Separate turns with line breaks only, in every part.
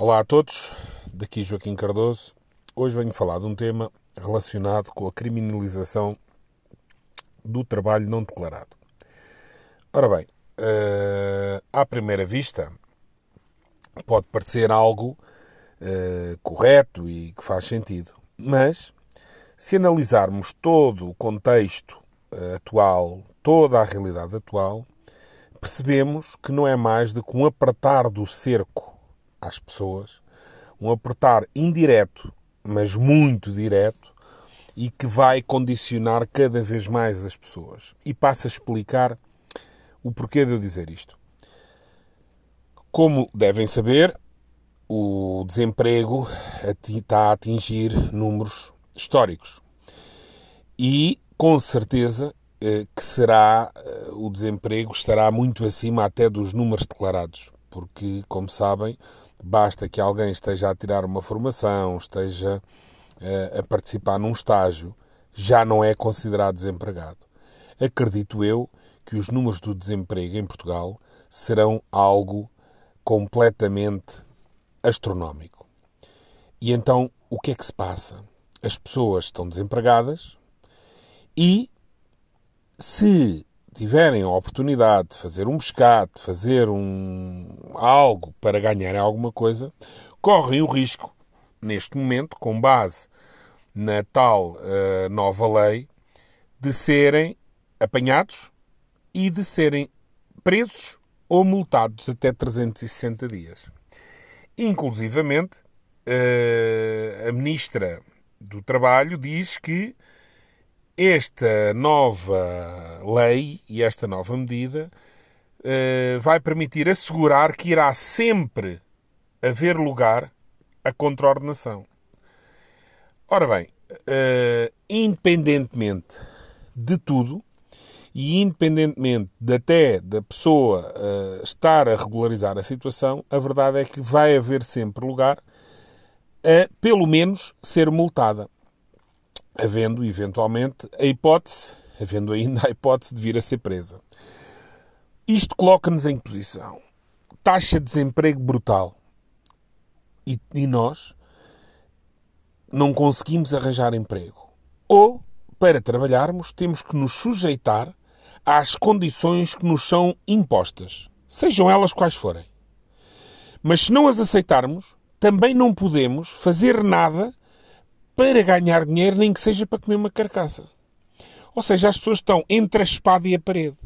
Olá a todos, daqui Joaquim Cardoso. Hoje venho falar de um tema relacionado com a criminalização do trabalho não declarado. Ora bem, uh, à primeira vista, pode parecer algo uh, correto e que faz sentido, mas se analisarmos todo o contexto uh, atual, toda a realidade atual, percebemos que não é mais do que um apertar do cerco às pessoas, um apertar indireto, mas muito direto, e que vai condicionar cada vez mais as pessoas. E passo a explicar o porquê de eu dizer isto. Como devem saber, o desemprego está a atingir números históricos. E, com certeza, eh, que será eh, o desemprego estará muito acima até dos números declarados, porque, como sabem, Basta que alguém esteja a tirar uma formação, esteja eh, a participar num estágio, já não é considerado desempregado. Acredito eu que os números do desemprego em Portugal serão algo completamente astronómico. E então, o que é que se passa? As pessoas estão desempregadas e, se tiverem a oportunidade de fazer um pescado, de fazer um algo para ganharem alguma coisa, correm o risco, neste momento, com base na tal uh, nova lei, de serem apanhados e de serem presos ou multados até 360 dias. Inclusivamente, uh, a Ministra do Trabalho diz que esta nova lei e esta nova medida uh, vai permitir assegurar que irá sempre haver lugar a contraordenação. Ora bem, uh, independentemente de tudo, e independentemente de até da pessoa uh, estar a regularizar a situação, a verdade é que vai haver sempre lugar a, pelo menos, ser multada havendo eventualmente a hipótese, havendo ainda a hipótese de vir a ser presa. Isto coloca-nos em posição. Taxa de desemprego brutal. E, e nós não conseguimos arranjar emprego. Ou, para trabalharmos, temos que nos sujeitar às condições que nos são impostas, sejam elas quais forem. Mas se não as aceitarmos, também não podemos fazer nada para ganhar dinheiro, nem que seja para comer uma carcaça. Ou seja, as pessoas estão entre a espada e a parede.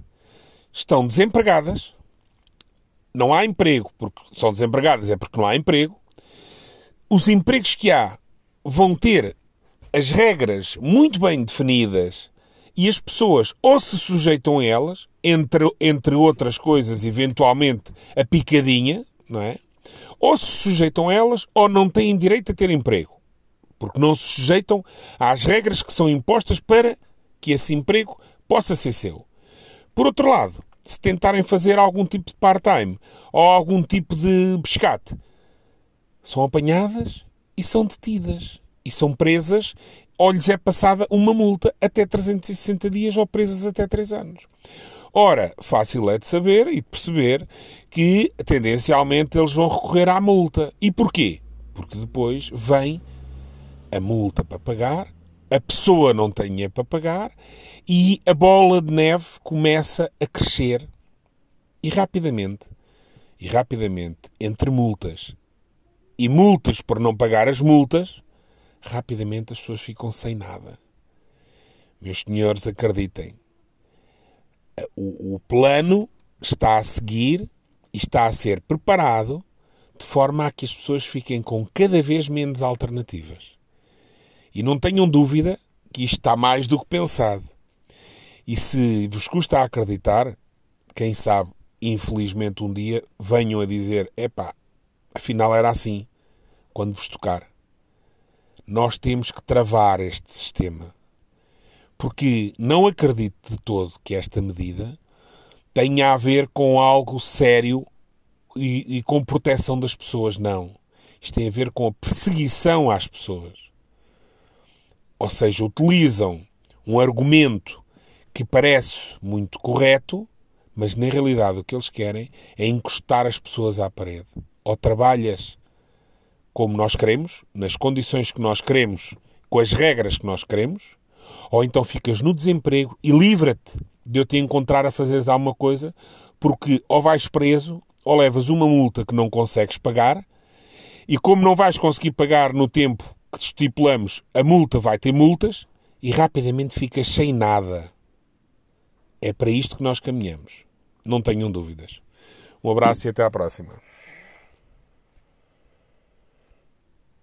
Estão desempregadas, não há emprego, porque são desempregadas é porque não há emprego. Os empregos que há vão ter as regras muito bem definidas e as pessoas ou se sujeitam a elas, entre, entre outras coisas, eventualmente a picadinha, não é? Ou se sujeitam a elas ou não têm direito a ter emprego porque não se sujeitam às regras que são impostas para que esse emprego possa ser seu. Por outro lado, se tentarem fazer algum tipo de part-time ou algum tipo de pescate, são apanhadas e são detidas. E são presas ou lhes é passada uma multa até 360 dias ou presas até 3 anos. Ora, fácil é de saber e de perceber que tendencialmente eles vão recorrer à multa. E porquê? Porque depois vem a multa para pagar, a pessoa não tem dinheiro para pagar e a bola de neve começa a crescer e rapidamente, e rapidamente, entre multas e multas por não pagar as multas, rapidamente as pessoas ficam sem nada. Meus senhores, acreditem, o, o plano está a seguir e está a ser preparado de forma a que as pessoas fiquem com cada vez menos alternativas. E não tenham dúvida que isto está mais do que pensado. E se vos custa acreditar, quem sabe, infelizmente um dia venham a dizer: epá, afinal era assim, quando vos tocar. Nós temos que travar este sistema. Porque não acredito de todo que esta medida tenha a ver com algo sério e, e com proteção das pessoas. Não. Isto tem a ver com a perseguição às pessoas. Ou seja, utilizam um argumento que parece muito correto, mas na realidade o que eles querem é encostar as pessoas à parede. Ou trabalhas como nós queremos, nas condições que nós queremos, com as regras que nós queremos, ou então ficas no desemprego e livra-te de eu te encontrar a fazeres alguma coisa, porque ou vais preso ou levas uma multa que não consegues pagar, e como não vais conseguir pagar no tempo que estipulamos, a multa vai ter multas e rapidamente ficas sem nada. É para isto que nós caminhamos. Não tenham dúvidas. Um abraço e até à próxima.